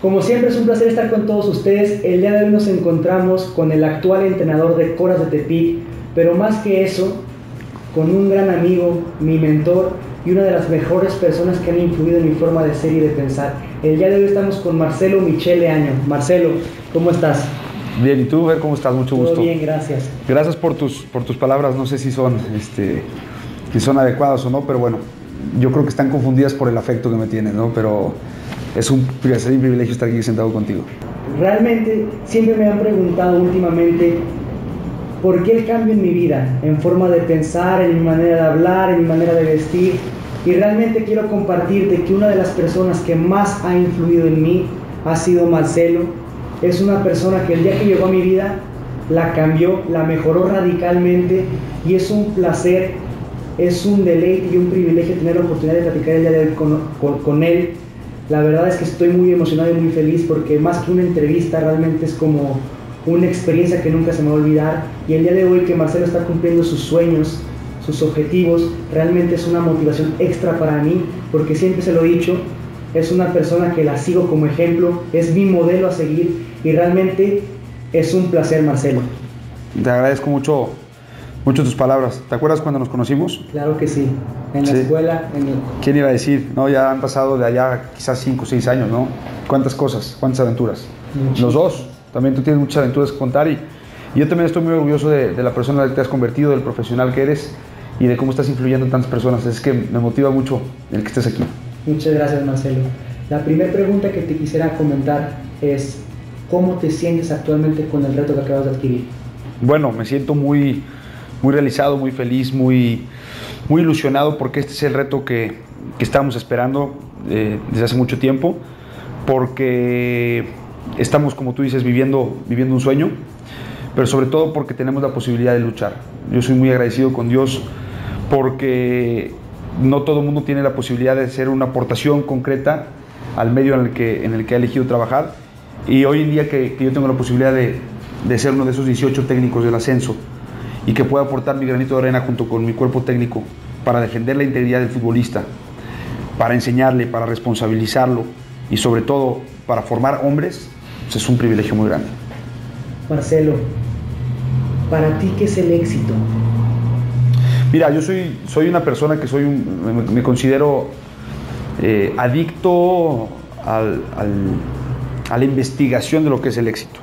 Como siempre es un placer estar con todos ustedes. El día de hoy nos encontramos con el actual entrenador de Coras de Tepic, pero más que eso, con un gran amigo, mi mentor y una de las mejores personas que han influido en mi forma de ser y de pensar. El día de hoy estamos con Marcelo Michele Año. Marcelo, ¿cómo estás? Bien, ¿y tú, ver cómo estás? Mucho gusto. Todo bien, gracias. Gracias por tus, por tus palabras. No sé si son, este, si son adecuadas o no, pero bueno, yo creo que están confundidas por el afecto que me tienen, ¿no? Pero es un placer y un privilegio estar aquí sentado contigo. Realmente siempre me han preguntado últimamente por qué el cambio en mi vida, en forma de pensar, en mi manera de hablar, en mi manera de vestir. Y realmente quiero compartirte que una de las personas que más ha influido en mí ha sido Marcelo. Es una persona que el día que llegó a mi vida la cambió, la mejoró radicalmente y es un placer, es un deleite y un privilegio tener la oportunidad de platicar el día de hoy con, él la verdad es que estoy muy emocionado y muy feliz porque más que una entrevista realmente es como una experiencia que nunca se me va a olvidar y el día de hoy que Marcelo está cumpliendo sus sueños, sus objetivos, realmente es una motivación extra para mí porque siempre se lo he dicho, es una persona que la sigo como ejemplo, es mi modelo a seguir y realmente es un placer Marcelo. Te agradezco mucho mucho tus palabras. ¿Te acuerdas cuando nos conocimos? Claro que sí, en la Sí. escuela, en el... ¿Quién iba a decir? No, ya han pasado de allá quizás 5 o 6 años, ¿no? ¿Cuántas cosas? ¿Cuántas aventuras? Los dos. También tú tienes muchas aventuras que contar y, y yo también estoy muy orgulloso de, de la persona en la que te has convertido, del profesional que eres y de cómo estás influyendo en tantas personas. Es que me motiva mucho el que estés aquí. Muchas gracias, Marcelo. La primera pregunta que te quisiera comentar es, ¿cómo te sientes actualmente con el reto que acabas de adquirir? Bueno, me siento muy, muy realizado, muy feliz, muy, muy ilusionado porque este es el reto que, que estábamos esperando eh, desde hace mucho tiempo, porque estamos, como tú dices, viviendo, viviendo un sueño, pero sobre todo porque tenemos la posibilidad de luchar. Yo soy muy agradecido con Dios porque no todo el mundo tiene la posibilidad de hacer una aportación concreta al medio en el que, en el que ha elegido trabajar. Y hoy en día que, que yo tengo la posibilidad de, de ser uno de esos 18 técnicos del ascenso y que pueda aportar mi granito de arena junto con mi cuerpo técnico para defender la integridad del futbolista, para enseñarle, para responsabilizarlo y sobre todo para formar hombres, pues es un privilegio muy grande. Marcelo, ¿para ti qué es el éxito? Mira, yo soy, soy una persona que soy un- me, me considero eh, adicto al- al- a la investigación de lo que es el éxito.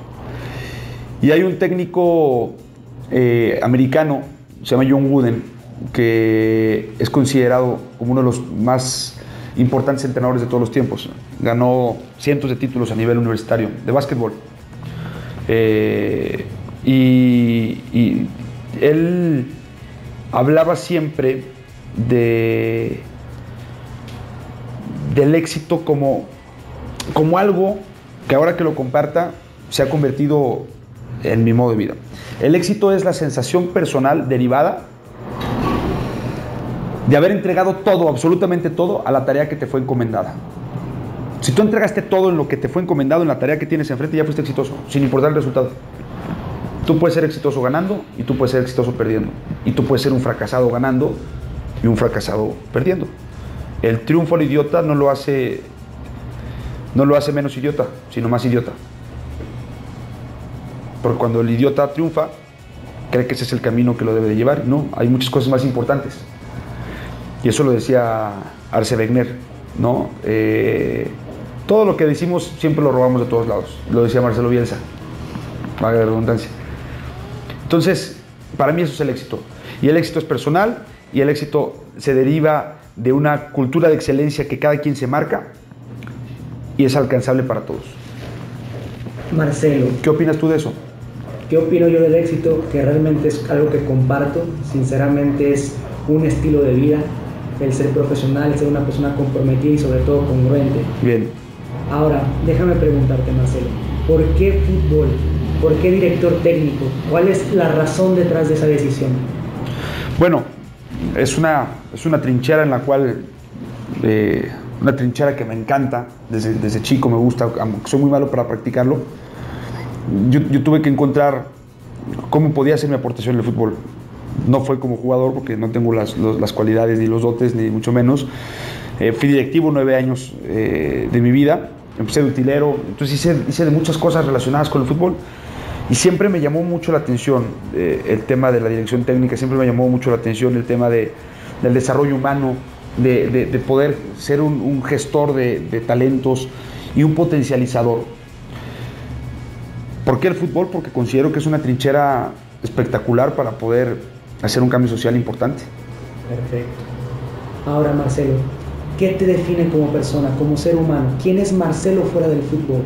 Y hay un técnico eh, americano, se llama John Wooden, que es considerado como uno de los más importantes entrenadores de todos los tiempos. Ganó cientos de títulos a nivel universitario de básquetbol. Eh, y, y él hablaba siempre de, del éxito como, como algo que ahora que lo comparta se ha convertido en mi modo de vida. El éxito es la sensación personal derivada de haber entregado todo, absolutamente todo, a la tarea que te fue encomendada. Si tú entregaste todo en lo que te fue encomendado, en la tarea que tienes enfrente, ya fuiste exitoso, sin importar el resultado. Tú puedes ser exitoso ganando y tú puedes ser exitoso perdiendo. Y tú puedes ser un fracasado ganando y un fracasado perdiendo. El triunfo al idiota no lo hace no lo hace menos idiota, sino más idiota. Porque cuando el idiota triunfa, cree que ese es el camino que lo debe de llevar. No, hay muchas cosas más importantes. Y eso lo decía Arce Wegner, ¿no? Eh, todo lo que decimos siempre lo robamos de todos lados. Lo decía Marcelo Bielsa, valga la redundancia. Entonces, para mí eso es el éxito. Y el éxito es personal y el éxito se deriva de una cultura de excelencia que cada quien se marca y es alcanzable para todos. Marcelo, ¿Qué opinas tú de eso? ¿Qué opino yo del éxito? Que realmente es algo que comparto, sinceramente es un estilo de vida, el ser profesional, el ser una persona comprometida y sobre todo congruente. Bien. Ahora, déjame preguntarte, Marcelo, ¿por qué fútbol? ¿Por qué director técnico? ¿Cuál es la razón detrás de esa decisión? Bueno, es una, es una trinchera en la cual, eh, una trinchera que me encanta, desde, desde chico me gusta, soy muy malo para practicarlo. Yo, tuve que encontrar cómo podía hacer mi aportación en el fútbol. No fue como jugador porque no tengo las, las cualidades ni los dotes, ni mucho menos. Eh, fui directivo nueve años eh, de mi vida empecé de utilero, entonces hice, hice de muchas cosas relacionadas con el fútbol. Y siempre me llamó mucho la atención eh, el tema de la dirección técnica, siempre me llamó mucho la atención el tema de, del desarrollo humano, de, de, poder ser un, gestor de, talentos y un potencializador. ¿Por qué el fútbol? Porque considero que es una trinchera espectacular para poder hacer un cambio social importante. Perfecto. Ahora, Marcelo, ¿qué te define como persona, como ser humano? ¿Quién es Marcelo fuera del fútbol?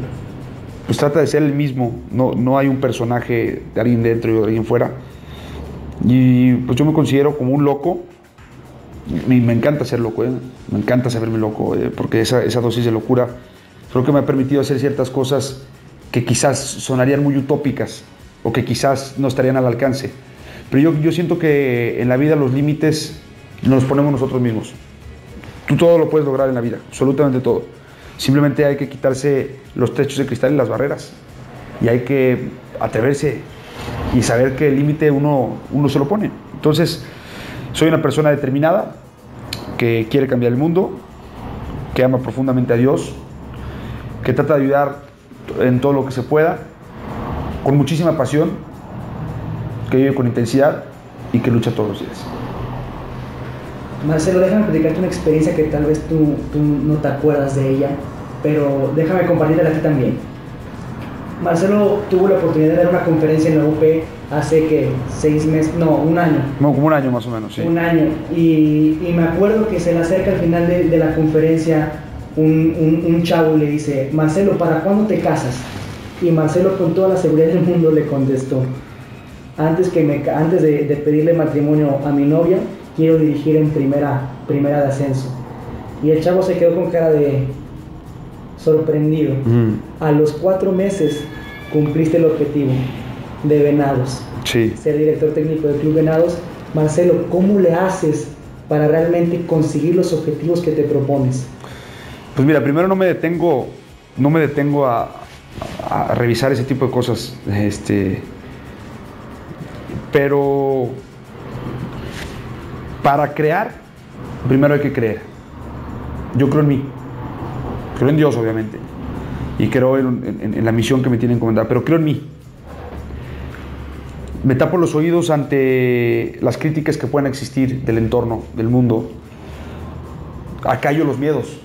Pues trata de ser el mismo, no, no hay un personaje de alguien dentro y de alguien fuera. Y pues yo me considero como un loco, me, me encanta ser loco, ¿eh? me encanta saberme loco, ¿eh? porque esa, esa dosis de locura creo que me ha permitido hacer ciertas cosas que quizás sonarían muy utópicas o que quizás no estarían al alcance. Pero yo, yo siento que en la vida los límites nos ponemos nosotros mismos. Tú todo lo puedes lograr en la vida, absolutamente todo. Simplemente hay que quitarse los techos de cristal y las barreras. Y hay que atreverse y saber que el límite uno, uno se lo pone. Entonces, soy una persona determinada que quiere cambiar el mundo, que ama profundamente a Dios, que trata de ayudar en todo lo que se pueda, con muchísima pasión, que vive con intensidad y que lucha todos los días. Marcelo, déjame platicarte una experiencia que tal vez tú, tú no te acuerdas de ella, pero déjame compartirla aquí también. Marcelo tuvo la oportunidad de dar una conferencia en la UP hace que seis meses, no, un año. Como un año más o menos, sí. Un año. Y, y me acuerdo que se le acerca al final de, de la conferencia un, un, un, chavo le dice, Marcelo, ¿para cuándo te casas? Y Marcelo con toda la seguridad del mundo le contestó, antes, que me, antes de, de pedirle matrimonio a mi novia, quiero dirigir en primera, primera de ascenso. Y el chavo se quedó con cara de sorprendido. Mm. A los cuatro meses cumpliste el objetivo de Venados. Sí. Ser director técnico del Club Venados. Marcelo, ¿cómo le haces para realmente conseguir los objetivos que te propones? Pues mira, primero no me detengo, no me detengo a, revisar ese tipo de cosas. Este, pero para crear, primero hay que creer. Yo creo en mí, creo en Dios obviamente, y creo en la misión que me tienen encomendada, pero creo en mí. Me tapo los oídos ante las críticas que puedan existir del entorno, del mundo. Acallo los miedos.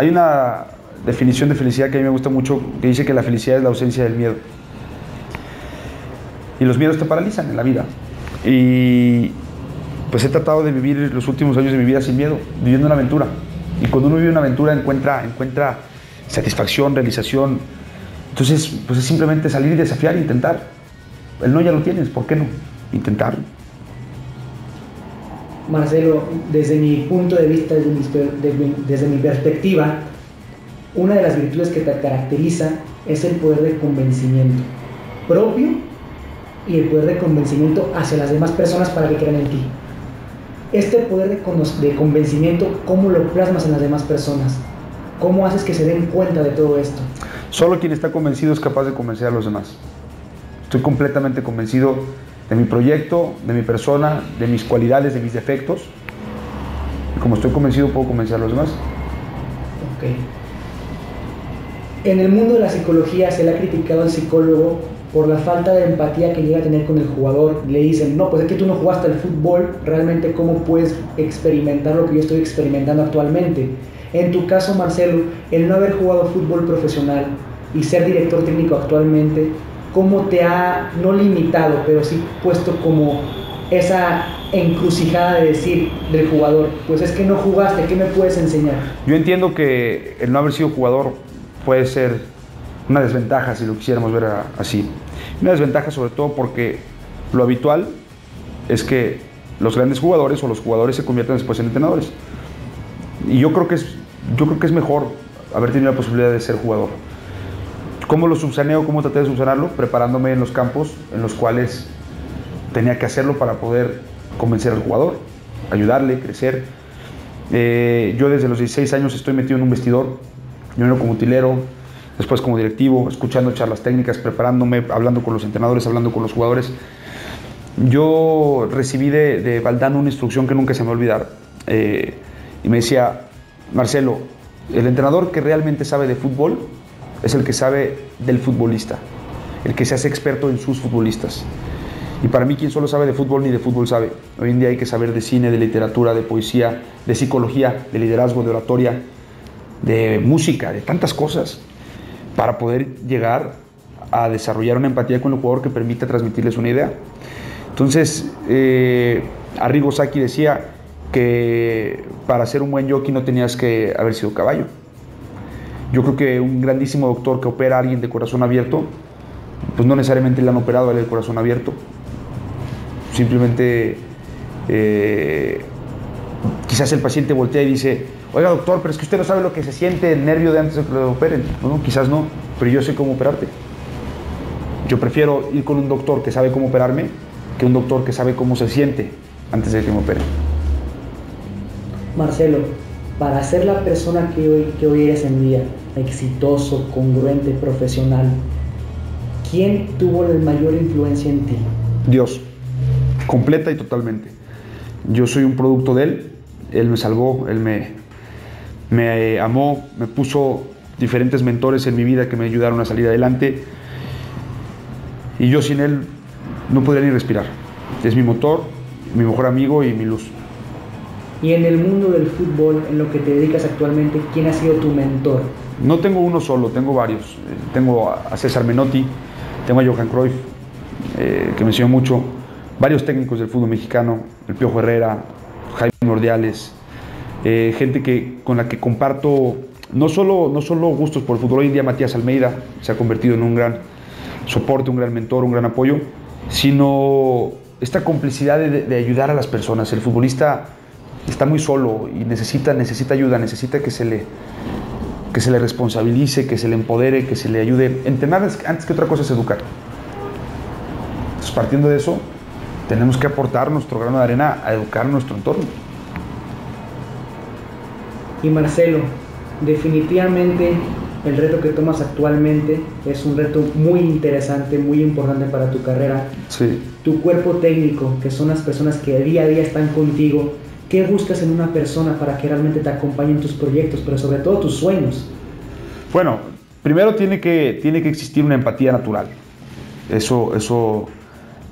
Hay una definición de felicidad que a mí me gusta mucho que dice que la felicidad es la ausencia del miedo. Y los miedos te paralizan en la vida. Y pues he tratado de vivir los últimos años de mi vida sin miedo, viviendo una aventura. Y cuando uno vive una aventura encuentra, encuentra satisfacción, realización. Entonces, pues es simplemente salir y desafiar intentar. El no ya lo tienes, ¿por qué no? Intentarlo. Marcelo, desde mi punto de vista, desde mi, perspectiva, una de las virtudes que te caracteriza es el poder de convencimiento propio y el poder de convencimiento hacia las demás personas para que crean en ti. Este poder de, de convencimiento, ¿cómo lo plasmas en las demás personas? ¿Cómo haces que se den cuenta de todo esto? Solo quien está convencido es capaz de convencer a los demás. Estoy completamente convencido de mi proyecto, de mi persona, de mis cualidades, de mis defectos. Y como estoy convencido, puedo convencer a los demás. Ok. En el mundo de la psicología se le ha criticado al psicólogo por la falta de empatía que llega a tener con el jugador. Le dicen, no, pues es que tú no jugaste al fútbol, realmente cómo puedes experimentar lo que yo estoy experimentando actualmente. En tu caso, Marcelo, el no haber jugado fútbol profesional y ser director técnico actualmente, ¿cómo te ha, no limitado, pero sí puesto como esa encrucijada de decir del jugador, pues es que no jugaste, ¿qué me puedes enseñar? Yo entiendo que el no haber sido jugador puede ser una desventaja si lo quisiéramos ver así. Una desventaja sobre todo porque lo habitual es que los grandes jugadores o los jugadores se conviertan después en entrenadores. Y yo creo que es, yo creo que es mejor haber tenido la posibilidad de ser jugador. ¿Cómo lo subsaneo? ¿Cómo traté de subsanarlo? Preparándome en los campos en los cuales tenía que hacerlo para poder convencer al jugador, ayudarle, crecer. Eh, yo desde los 16 años estoy metido en un vestidor, primero como utilero, después como directivo, escuchando charlas técnicas, preparándome, hablando con los entrenadores, hablando con los jugadores. Yo recibí de, de Valdano una instrucción que nunca se me va a olvidar. Eh, y me decía, Marcelo, el entrenador que realmente sabe de fútbol es el que sabe del futbolista, el que se hace experto en sus futbolistas. Y para mí quien solo sabe de fútbol ni de fútbol sabe. Hoy en día hay que saber de cine, de literatura, de poesía, de psicología, de liderazgo, de oratoria, de música, de tantas cosas, para poder llegar a desarrollar una empatía con el jugador que permita transmitirles una idea. Entonces, eh, Arrigo Saki decía que para ser un buen jockey no tenías que haber sido caballo. Yo creo que un grandísimo doctor que opera a alguien de corazón abierto, pues no necesariamente le han operado a él el corazón abierto. Simplemente eh, quizás el paciente voltea y dice, oiga doctor, pero es que usted no sabe lo que se siente el nervio de antes de que lo operen. Quizás no, pero yo sé cómo operarte. Yo prefiero ir con un doctor que sabe cómo operarme que un doctor que sabe cómo se siente antes de que me opere. Marcelo, para ser la persona que hoy, que hoy eres en día, exitoso, congruente, profesional, ¿quién tuvo la mayor influencia en ti? Dios, completa y totalmente. Yo soy un producto de Él, Él me salvó, Él me, me amó, me puso diferentes mentores en mi vida que me ayudaron a salir adelante. Y yo sin Él no podría ni respirar. Es mi motor, mi mejor amigo y mi luz. Y en el mundo del fútbol, en lo que te dedicas actualmente, ¿quién ha sido tu mentor? No tengo uno solo, tengo varios. Eh, tengo a César Menotti, tengo a Johan Cruyff, eh, que me enseñó mucho, varios técnicos del fútbol mexicano, el Piojo Herrera, Jaime Mordiales, eh, gente que, con la que comparto no solo, no solo gustos por el fútbol, hoy en día Matías Almeida se ha convertido en un gran soporte, un gran mentor, un gran apoyo, sino esta complicidad de, de ayudar a las personas. El futbolista está muy solo y necesita, necesita ayuda, necesita que se le que se le responsabilice, que se le empodere, que se le ayude. Entrenar antes que otra cosa es educar. Entonces, partiendo de eso, tenemos que aportar nuestro grano de arena a educar nuestro entorno. Y Marcelo, definitivamente el reto que tomas actualmente es un reto muy interesante, muy importante para tu carrera. Sí. Tu cuerpo técnico, que son las personas que día a día están contigo, ¿Qué buscas en una persona para que realmente te acompañe en tus proyectos, pero sobre todo tus sueños? Bueno, primero tiene que, tiene que existir una empatía natural. Eso, eso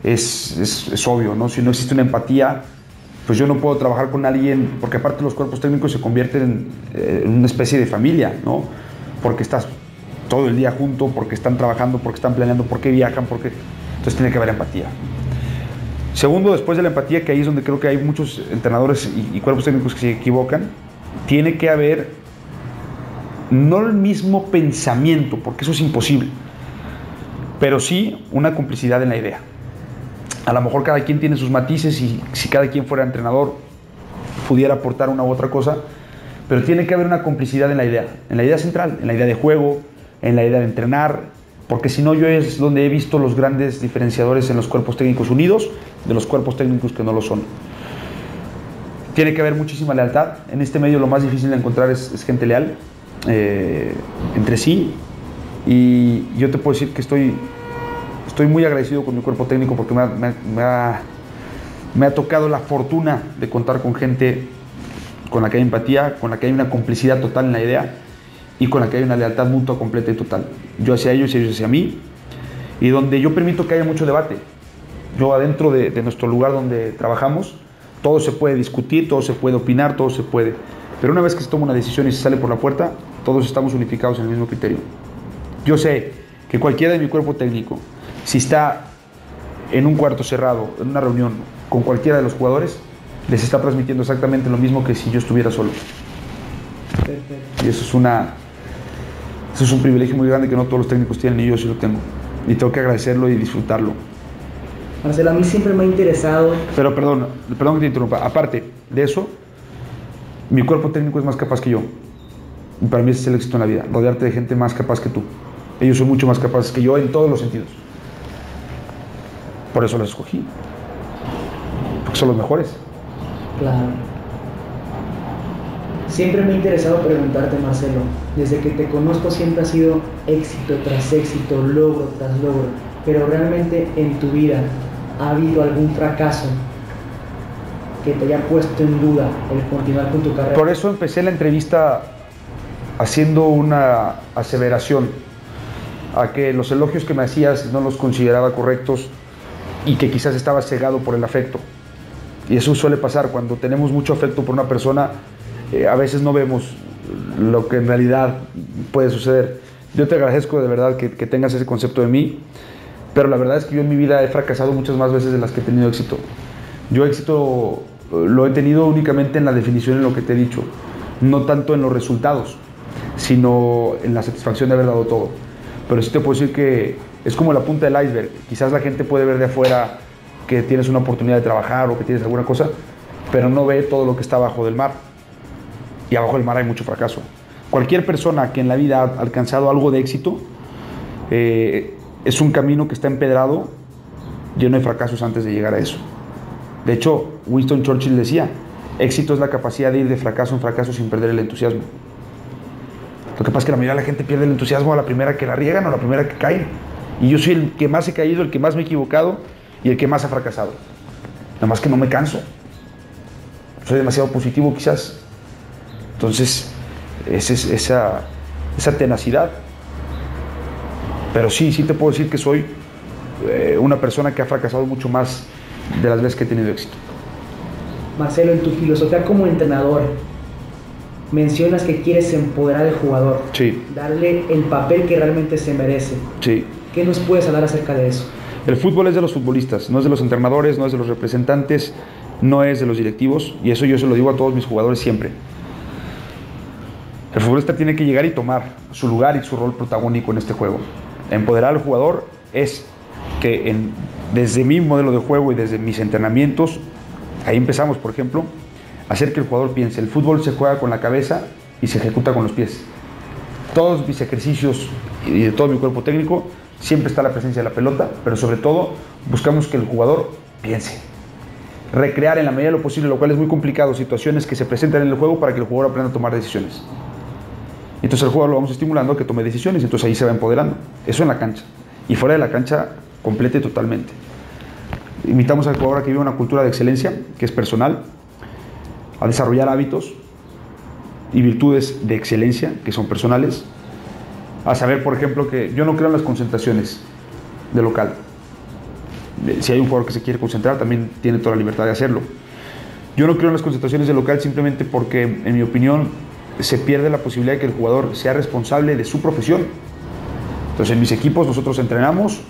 es, es, obvio, ¿no? Si no existe una empatía, pues yo no puedo trabajar con alguien, porque aparte los cuerpos técnicos se convierten en, en una especie de familia, ¿no? Porque estás todo el día junto, porque están trabajando, porque están planeando, porque viajan, porque... Entonces tiene que haber empatía. Segundo, después de la empatía, que ahí es donde creo que hay muchos entrenadores y, y, cuerpos técnicos que se equivocan, tiene que haber no el mismo pensamiento, porque eso es imposible, pero sí una complicidad en la idea. A lo mejor cada quien tiene sus matices y si cada quien fuera entrenador pudiera aportar una u otra cosa, pero tiene que haber una complicidad en la idea, en la idea central, en la idea de juego, en la idea de entrenar, porque si no yo es donde he visto los grandes diferenciadores en los cuerpos técnicos unidos de los cuerpos técnicos que no lo son. Tiene que haber muchísima lealtad. En este medio lo más difícil de encontrar es, gente leal eh, entre sí. Y yo te puedo decir que estoy, estoy muy agradecido con mi cuerpo técnico porque me ha, me, ha, me ha tocado la fortuna de contar con gente con la que hay empatía, con la que hay una complicidad total en la idea y con la que hay una lealtad mutua completa y total. Yo hacia ellos y ellos hacia mí, y donde yo permito que haya mucho debate. Yo adentro de, de, nuestro lugar donde trabajamos, todo se puede discutir, todo se puede opinar, todo se puede. Pero una vez que se toma una decisión y se sale por la puerta, todos estamos unificados en el mismo criterio. Yo sé que cualquiera de mi cuerpo técnico, si está en un cuarto cerrado, en una reunión con cualquiera de los jugadores, les está transmitiendo exactamente lo mismo que si yo estuviera solo. Perfecto. Y eso es una, eso es un privilegio muy grande que no todos los técnicos tienen y yo sí lo tengo. Y tengo que agradecerlo y disfrutarlo. Marcelo, a mí siempre me ha interesado. Pero perdón, perdón que te interrumpa. Aparte de eso, mi cuerpo técnico es más capaz que yo. Y para mí ese es el éxito en la vida, rodearte de gente más capaz que tú. Ellos son mucho más capaces que yo en todos los sentidos. Por eso los escogí. Porque son los mejores. Claro. Siempre me ha interesado preguntarte, Marcelo, desde que te conozco siempre ha sido éxito tras éxito, logro tras logro, pero realmente en tu vida ha habido algún fracaso que te haya puesto en duda el continuar con tu carrera. Por eso empecé la entrevista haciendo una aseveración. a que los elogios que me hacías no los consideraba correctos y que quizás estaba cegado por el afecto. Y eso suele pasar cuando tenemos mucho afecto por una persona, eh, a veces no vemos lo que en realidad puede suceder. Yo te agradezco de verdad que, que tengas ese concepto de mí, pero la verdad es que yo en mi vida he fracasado muchas más veces de las que he tenido éxito. Yo éxito eh, lo he tenido únicamente en la definición en lo que te he dicho, no tanto en los resultados, sino en la satisfacción de haber dado todo. Pero sí te puedo decir que es como la punta del iceberg. Quizás la gente puede ver de afuera que tienes una oportunidad de trabajar o que tienes alguna cosa, pero no ve todo lo que está abajo del mar. Y abajo del mar hay mucho fracaso. Cualquier persona que en la vida ha alcanzado algo de éxito eh, es un camino que está empedrado, lleno de fracasos antes de llegar a eso. De hecho, Winston Churchill decía, éxito es la capacidad de ir de fracaso en fracaso sin perder el entusiasmo. Lo que pasa es que la mayoría de la gente pierde el entusiasmo a la primera que la riegan o a la primera que caen. Y yo soy el que más he caído, el que más me he equivocado y el que más ha fracasado. Nada más que no me canso. Soy demasiado positivo quizás. Entonces, es, esa, esa tenacidad. Pero sí, sí te puedo decir que soy eh, una persona que ha fracasado mucho más de las veces que he tenido éxito. Marcelo, en tu filosofía como entrenador, mencionas que quieres empoderar al jugador, sí. darle el papel que realmente se merece. Sí. ¿Qué nos puedes hablar acerca de eso? El fútbol es de los futbolistas, no es de los entrenadores, no es de los representantes, no es de los directivos, y eso yo se lo digo a todos mis jugadores siempre. El futbolista tiene que llegar y tomar su lugar y su rol protagónico en este juego. Empoderar al jugador es que desde mi modelo de juego y desde mis entrenamientos, ahí empezamos, por ejemplo, hacer que el jugador piense. El fútbol se juega con la cabeza y se ejecuta con los pies. Todos mis ejercicios y de todo mi cuerpo técnico siempre está la presencia de la pelota, pero sobre todo buscamos que el jugador piense. Recrear en la medida de lo posible, lo cual es muy complicado, situaciones que se presentan en el juego para que el jugador aprenda a tomar decisiones. Entonces el jugador lo vamos estimulando a que tome decisiones, entonces ahí se va empoderando. Eso en la cancha. Y fuera de la cancha, completa y totalmente. Invitamos al jugador a que viva una cultura de excelencia, que es personal, a desarrollar hábitos y virtudes de excelencia, que son personales, a saber, por ejemplo, que yo no creo en las concentraciones de local. Si hay un jugador que se quiere concentrar, también tiene toda la libertad de hacerlo. Yo no creo en las concentraciones de local simplemente porque, en mi opinión, se pierde la posibilidad de que el jugador sea responsable de su profesión. Entonces, en mis equipos nosotros entrenamos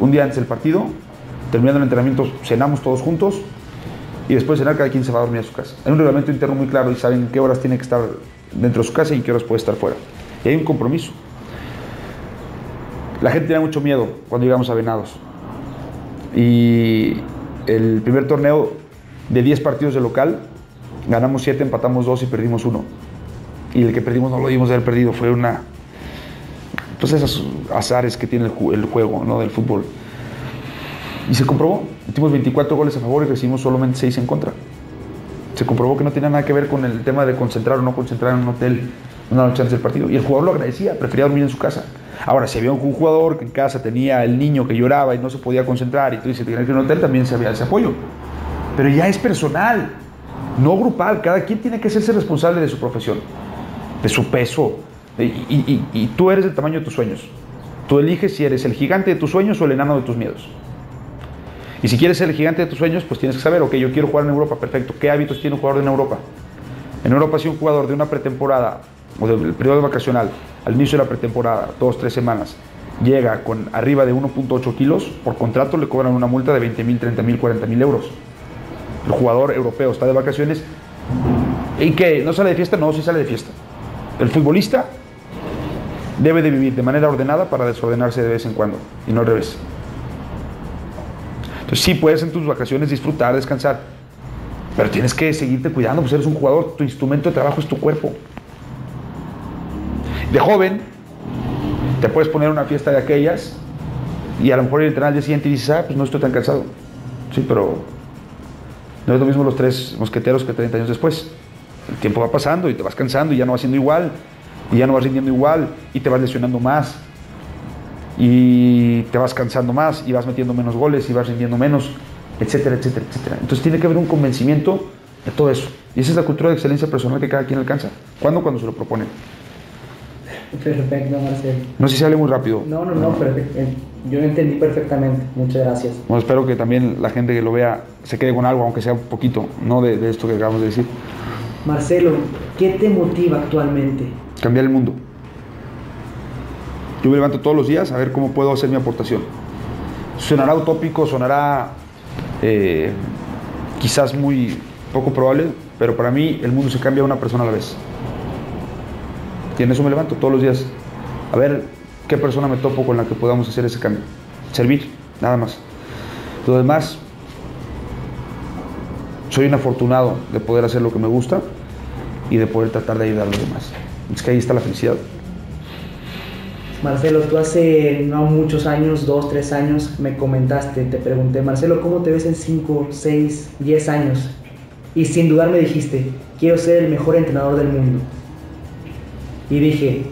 un día antes del partido, terminando el entrenamiento cenamos todos juntos y después de cenar cada quien se va a dormir a su casa. Hay un reglamento interno muy claro y saben qué horas tiene que estar dentro de su casa y qué horas puede estar fuera. Y hay un compromiso. La gente tiene mucho miedo cuando llegamos a Venados. Y el primer torneo de 10 partidos de local, ganamos 7, empatamos 2 y perdimos 1. Y el que perdimos no lo dimos de haber perdido, fue una... Entonces esos azares que tiene el, juego ¿no? del fútbol. Y se comprobó. Hicimos 24 goles a favor y recibimos solamente 6 en contra. Se comprobó que no tenía nada que ver con el tema de concentrar o no concentrar en un hotel una noche antes del partido. Y el jugador lo agradecía, prefería dormir en su casa. Ahora, si había un jugador que en casa tenía el niño que lloraba y no se podía concentrar y tú dices, tenía que ir a un hotel, también se había ese apoyo. Pero ya es personal, no grupal. Cada quien tiene que serse responsable de su profesión, de su peso. Y, tú eres del tamaño de tus sueños. Tú eliges si eres el gigante de tus sueños o el enano de tus miedos. Y si quieres ser el gigante de tus sueños, pues tienes que saber, ok, yo quiero jugar en Europa, perfecto. ¿Qué hábitos tiene un jugador en Europa? En Europa, si un jugador de una pretemporada o del periodo vacacional al inicio de la pretemporada, dos, tres semanas, llega con arriba de 1.8 kilos, por contrato le cobran una multa de 20 mil, 30 mil, 40 mil euros. El jugador europeo está de vacaciones y que no sale de fiesta, no, sí sale de fiesta. El futbolista debe de vivir de manera ordenada para desordenarse de vez en cuando y no al revés. Entonces sí puedes en tus vacaciones disfrutar, descansar, pero tienes que seguirte cuidando, pues eres un jugador, tu instrumento de trabajo es tu cuerpo. De joven, te puedes poner una fiesta de aquellas y a lo mejor el al día siguiente y dices, ah, pues no estoy tan cansado. Sí, pero no es lo mismo los tres mosqueteros que 30 años después. El tiempo va pasando y te vas cansando y ya no vas siendo igual, y ya no vas rindiendo igual, y te vas lesionando más, y te vas cansando más, y vas metiendo menos goles, y vas rindiendo menos, etcétera, etcétera, etcétera. Entonces tiene que haber un convencimiento de todo eso. Y esa es la cultura de excelencia personal que cada quien alcanza. ¿Cuándo? Cuando se lo proponen. Perfecto, Marcelo. No sé si sale muy rápido. No, no, no, perfecto. Eh, yo lo entendí perfectamente. Muchas gracias. Bueno, espero que también la gente que lo vea se quede con algo, aunque sea un poquito, no de, de esto que acabamos de decir. Marcelo, ¿qué te motiva actualmente? Cambiar el mundo. Yo me levanto todos los días a ver cómo puedo hacer mi aportación. Sonará utópico, sonará eh, quizás muy poco probable, pero para mí el mundo se cambia una persona a la vez. Y en eso me levanto todos los días. A ver qué persona me topo con la que podamos hacer ese cambio. Servir, nada más. Lo demás, soy un afortunado de poder hacer lo que me gusta y de poder tratar de ayudar a los demás. Es que ahí está la felicidad. Marcelo, tú hace no muchos años, dos, tres años, me comentaste, te pregunté, Marcelo, ¿cómo te ves en cinco, seis, diez años? Y sin dudar me dijiste, quiero ser el mejor entrenador del mundo. Y dije,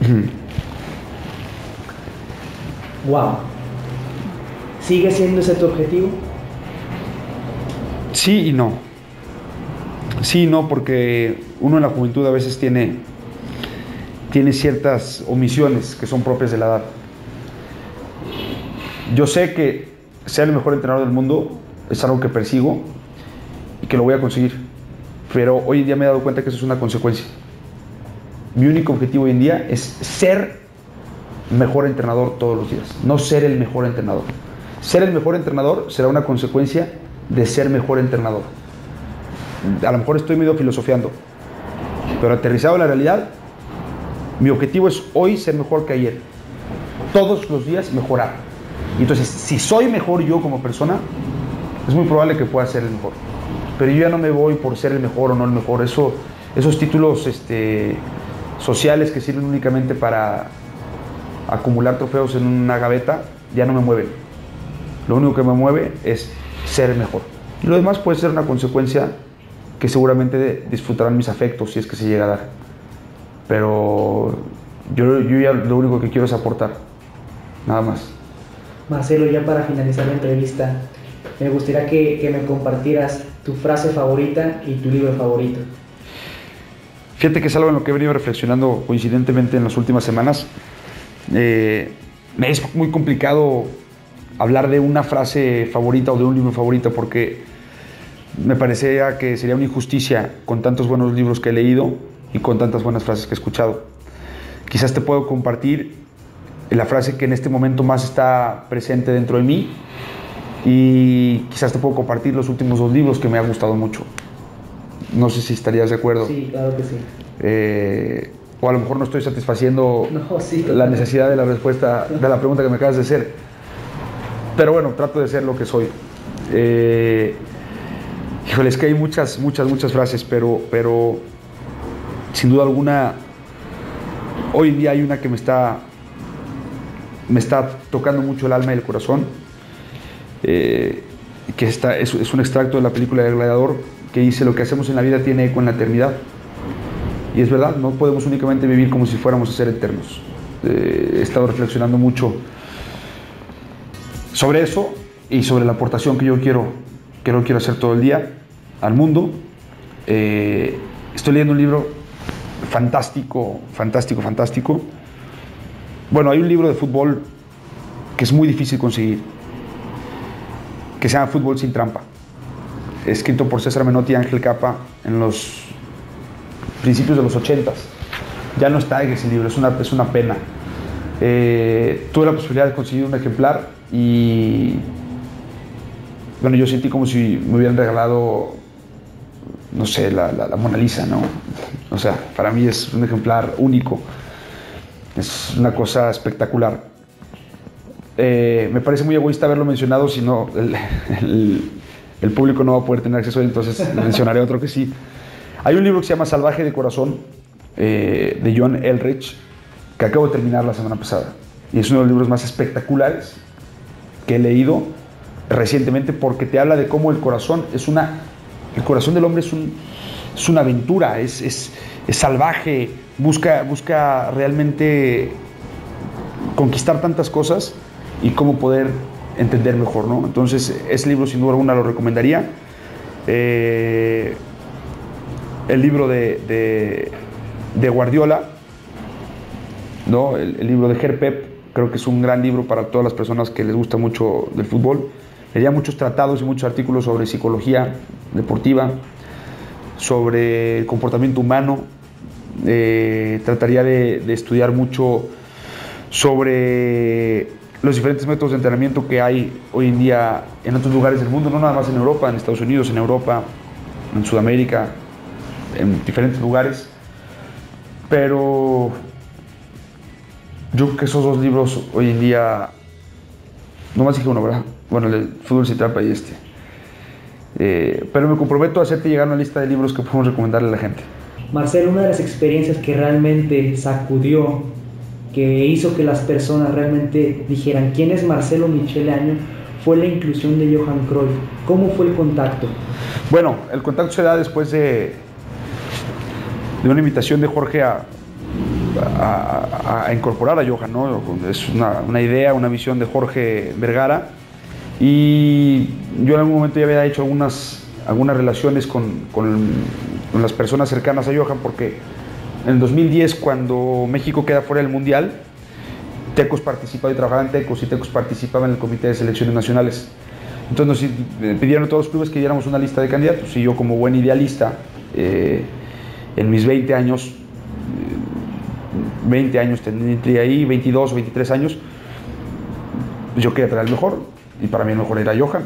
wow, ¿sigue siendo ese tu objetivo? Sí y no. Sí y no, porque uno en la juventud a veces tiene tiene ciertas omisiones que son propias de la edad. Yo sé que ser el mejor entrenador del mundo es algo que persigo y que lo voy a conseguir, pero hoy en día me he dado cuenta que eso es una consecuencia. Mi único objetivo hoy en día es ser mejor entrenador todos los días, no ser el mejor entrenador. Ser el mejor entrenador será una consecuencia de ser mejor entrenador. A lo mejor estoy medio filosofiando, pero aterrizado en la realidad, mi objetivo es hoy ser mejor que ayer. Todos los días mejorar. Y entonces, si soy mejor yo como persona, es muy probable que pueda ser el mejor. Pero yo ya no me voy por ser el mejor o no el mejor. Eso, esos títulos este, sociales que sirven únicamente para acumular trofeos en una gaveta, ya no me mueven. Lo único que me mueve es ser mejor. Y lo demás puede ser una consecuencia que seguramente disfrutarán mis afectos si es que se llega a dar pero yo, yo ya lo único que quiero es aportar, nada más. Marcelo, ya para finalizar la entrevista, me gustaría que, que, me compartieras tu frase favorita y tu libro favorito. Fíjate que es algo en lo que he venido reflexionando coincidentemente en las últimas semanas. Eh, me es muy complicado hablar de una frase favorita o de un libro favorito porque me parecía que sería una injusticia con tantos buenos libros que he leído y con tantas buenas frases que he escuchado. Quizás te puedo compartir la frase que en este momento más está presente dentro de mí y quizás te puedo compartir los últimos dos libros que me han gustado mucho. No sé si estarías de acuerdo. Sí, claro que sí. Eh, o a lo mejor no estoy satisfaciendo la necesidad de la respuesta de la pregunta que me acabas de hacer. Pero bueno, trato de ser lo que soy. Eh, híjole, es que hay muchas, muchas, muchas frases, pero, pero sin duda alguna, hoy en día hay una que me está, me está tocando mucho el alma y el corazón, eh, que está, es, un extracto de la película del Gladiador que dice lo que hacemos en la vida tiene eco en la eternidad. Y es verdad, no podemos únicamente vivir como si fuéramos a ser eternos. Eh, he estado reflexionando mucho sobre eso y sobre la aportación que yo quiero, que yo quiero hacer todo el día al mundo. Eh, estoy leyendo un libro fantástico, fantástico, fantástico. Bueno, hay un libro de fútbol que es muy difícil conseguir, que se llama Fútbol sin trampa, escrito por César Menotti y Ángel Capa en los principios de los 80 Ya no está en ese libro, es una, es una pena. Eh, tuve la posibilidad de conseguir un ejemplar y bueno, yo sentí como si me hubieran regalado no sé, la, la, Mona Lisa, ¿no? O sea, para mí es un ejemplar único, es una cosa espectacular. Eh, me parece muy egoísta haberlo mencionado, si no, el, el, público no va a poder tener acceso a él, entonces mencionaré otro que sí. Hay un libro que se llama Salvaje de Corazón, eh, de John Elrich, que acabo de terminar la semana pasada. Y es uno de los libros más espectaculares que he leído recientemente porque te habla de cómo el corazón es una el corazón del hombre es, un, es una aventura, es, es, es, salvaje, busca, busca realmente conquistar tantas cosas y cómo poder entender mejor, ¿no? Entonces, ese libro sin duda alguna lo recomendaría. Eh, el libro de, de, Guardiola, ¿no? El, libro de Pep creo que es un gran libro para todas las personas que les gusta mucho del fútbol. Leía muchos tratados y muchos artículos sobre psicología deportiva, sobre comportamiento humano. Eh, trataría de estudiar mucho sobre los diferentes métodos de entrenamiento que hay hoy en día en otros lugares del mundo, no nada más en Europa, en Estados Unidos, en Europa, en Sudamérica, en diferentes lugares. Pero yo creo que esos dos libros hoy en día, no más dije uno, ¿verdad? Bueno, el fútbol sin trampa y este. Eh, pero me comprometo a hacerte llegar una lista de libros que podemos recomendarle a la gente. Marcelo, una de las experiencias que realmente sacudió, que hizo que las personas realmente dijeran quién es Marcelo Michele Año, fue la inclusión de Johan Cruyff. ¿Cómo fue el contacto? Bueno, el contacto se da después de, de una invitación de Jorge a, a, incorporar a Johan, ¿no? Es una, idea, una visión de Jorge Vergara. Y yo en algún momento ya había hecho algunas, algunas relaciones con, con, las personas cercanas a Johan, porque en el 2010, cuando México queda fuera del Mundial, Tecos participaba y trabajaba en Tecos y Tecos participaba en el Comité de Selecciones Nacionales. Entonces nos pidieron a todos los clubes que diéramos una lista de candidatos y yo como buen idealista, eh, en mis 20 años, 20 años tendría ahí, 22 o 23 años, yo quería traer el mejor y para mí el mejor era Johan.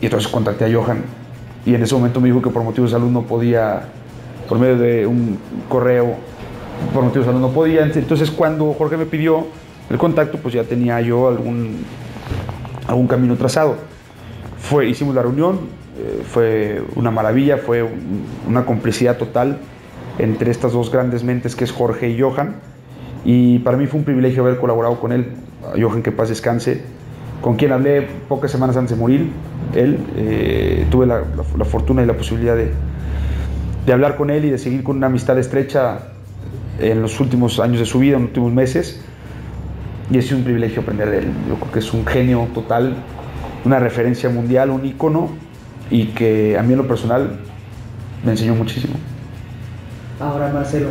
Y entonces contacté a Johan y en ese momento me dijo que por motivos de salud no podía, por medio de un correo, por motivos de salud no podía. Entonces cuando Jorge me pidió el contacto, pues ya tenía yo algún, algún camino trazado. Fue, hicimos la reunión, eh, fue una maravilla, fue una complicidad total entre estas dos grandes mentes que es Jorge y Johan. Y para mí fue un privilegio haber colaborado con él, Johan que paz descanse, con quien hablé pocas semanas antes de morir. Él, eh, tuve la, fortuna y la posibilidad de, de hablar con él y de seguir con una amistad estrecha en los últimos años de su vida, en los últimos meses. Y es un privilegio aprender de él. Yo creo que es un genio total, una referencia mundial, un ícono y que a mí en lo personal me enseñó muchísimo. Ahora, Marcelo,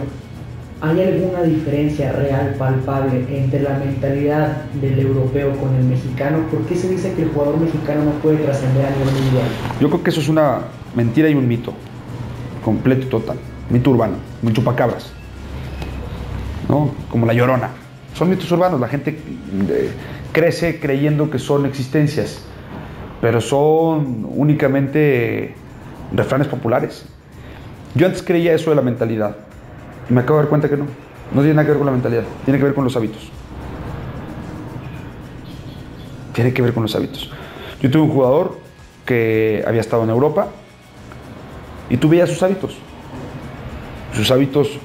¿hay alguna diferencia real, palpable, entre la mentalidad del europeo con el mexicano? ¿Por qué se dice que el jugador mexicano no puede trascender a nivel mundial? Yo creo que eso es una mentira y un mito, completo y total. Mito urbano, muy chupacabras, ¿no? Como la llorona. Son mitos urbanos, la gente eh, crece creyendo que son existencias, pero son únicamente refranes populares. Yo antes creía eso de la mentalidad. Y me acabo de dar cuenta que no. No tiene nada que ver con la mentalidad. Tiene que ver con los hábitos. Tiene que ver con los hábitos. Yo tuve un jugador que había estado en Europa y tú veías sus hábitos. Sus hábitos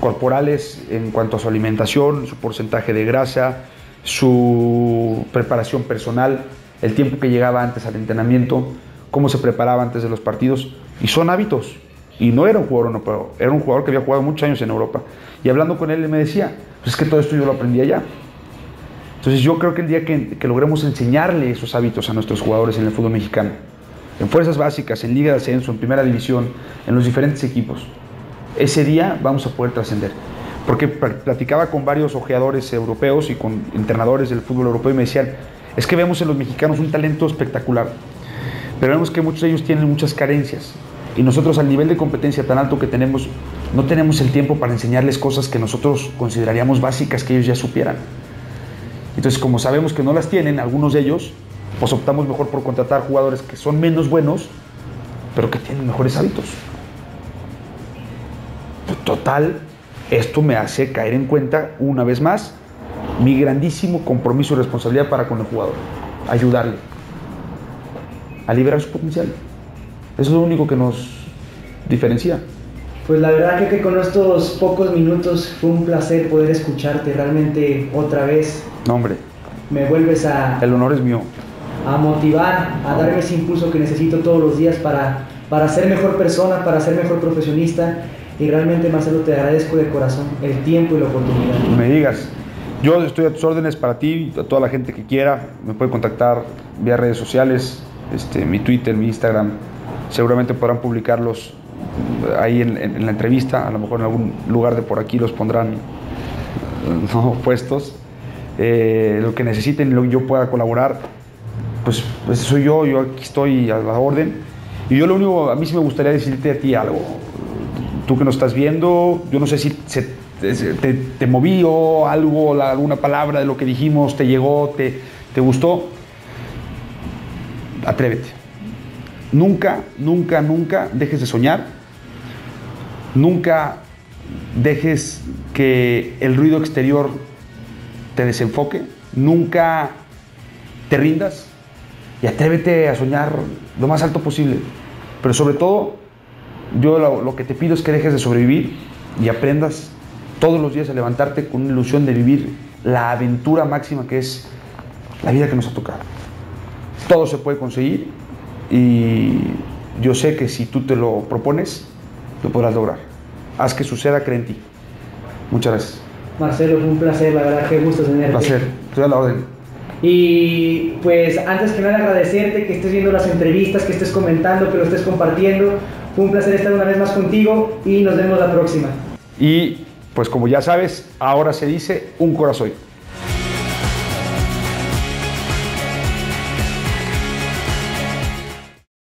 corporales en cuanto a su alimentación, su porcentaje de grasa, su preparación personal, el tiempo que llegaba antes al entrenamiento, cómo se preparaba antes de los partidos. Y son hábitos. Y no era un jugador europeo, era un jugador que había jugado muchos años en Europa. Y hablando con él, me decía, pues es que todo esto yo lo aprendí allá. Entonces yo creo que el día que, que, logremos enseñarle esos hábitos a nuestros jugadores en el fútbol mexicano, en fuerzas básicas, en liga de ascenso, en primera división, en los diferentes equipos, ese día vamos a poder trascender. Porque platicaba con varios ojeadores europeos y con entrenadores del fútbol europeo y me decían, es que vemos en los mexicanos un talento espectacular, pero vemos que muchos de ellos tienen muchas carencias. Y nosotros al nivel de competencia tan alto que tenemos, no tenemos el tiempo para enseñarles cosas que nosotros consideraríamos básicas que ellos ya supieran. Entonces, como sabemos que no las tienen, algunos de ellos, pues optamos mejor por contratar jugadores que son menos buenos, pero que tienen mejores hábitos. Total, esto me hace caer en cuenta una vez más mi grandísimo compromiso y responsabilidad para con el jugador. Ayudarle a liberar su potencial. Eso es lo único que nos diferencia. Pues la verdad que, con estos pocos minutos fue un placer poder escucharte realmente otra vez. No, hombre. Me vuelves a... El honor es mío. A motivar, a darme ese impulso que necesito todos los días para, para ser mejor persona, para ser mejor profesionista. Y realmente, Marcelo, te agradezco de corazón el tiempo y la oportunidad. Me digas. Yo estoy a tus órdenes para ti, a toda la gente que quiera. Me puede contactar vía redes sociales, este, mi Twitter, mi Instagram, seguramente podrán publicarlos ahí en, la entrevista, a lo mejor en algún lugar de por aquí los pondrán no puestos. Eh, lo que necesiten, lo que yo pueda colaborar, pues, pues soy yo, yo aquí estoy a la orden. Y yo lo único, a mí sí me gustaría decirte a ti algo. Tú que nos estás viendo, yo no sé si te, te, movió algo, alguna palabra de lo que dijimos, te llegó, te, te gustó. Atrévete. Nunca, nunca, nunca dejes de soñar. Nunca dejes que el ruido exterior te desenfoque. Nunca te rindas y atrévete a soñar lo más alto posible. Pero sobre todo, yo lo, que te pido es que dejes de sobrevivir y aprendas todos los días a levantarte con una ilusión de vivir la aventura máxima que es la vida que nos ha tocado. Todo se puede conseguir y yo sé que si tú te lo propones, lo podrás lograr. Haz que suceda, cree en ti. Muchas gracias. Marcelo, fue un placer, la verdad, qué gusto tenerte. Placer, estoy a la orden. Y pues antes que nada agradecerte que estés viendo las entrevistas, que estés comentando, que lo estés compartiendo. Fue un placer estar una vez más contigo y nos vemos la próxima. Y pues como ya sabes, ahora se dice un corazón.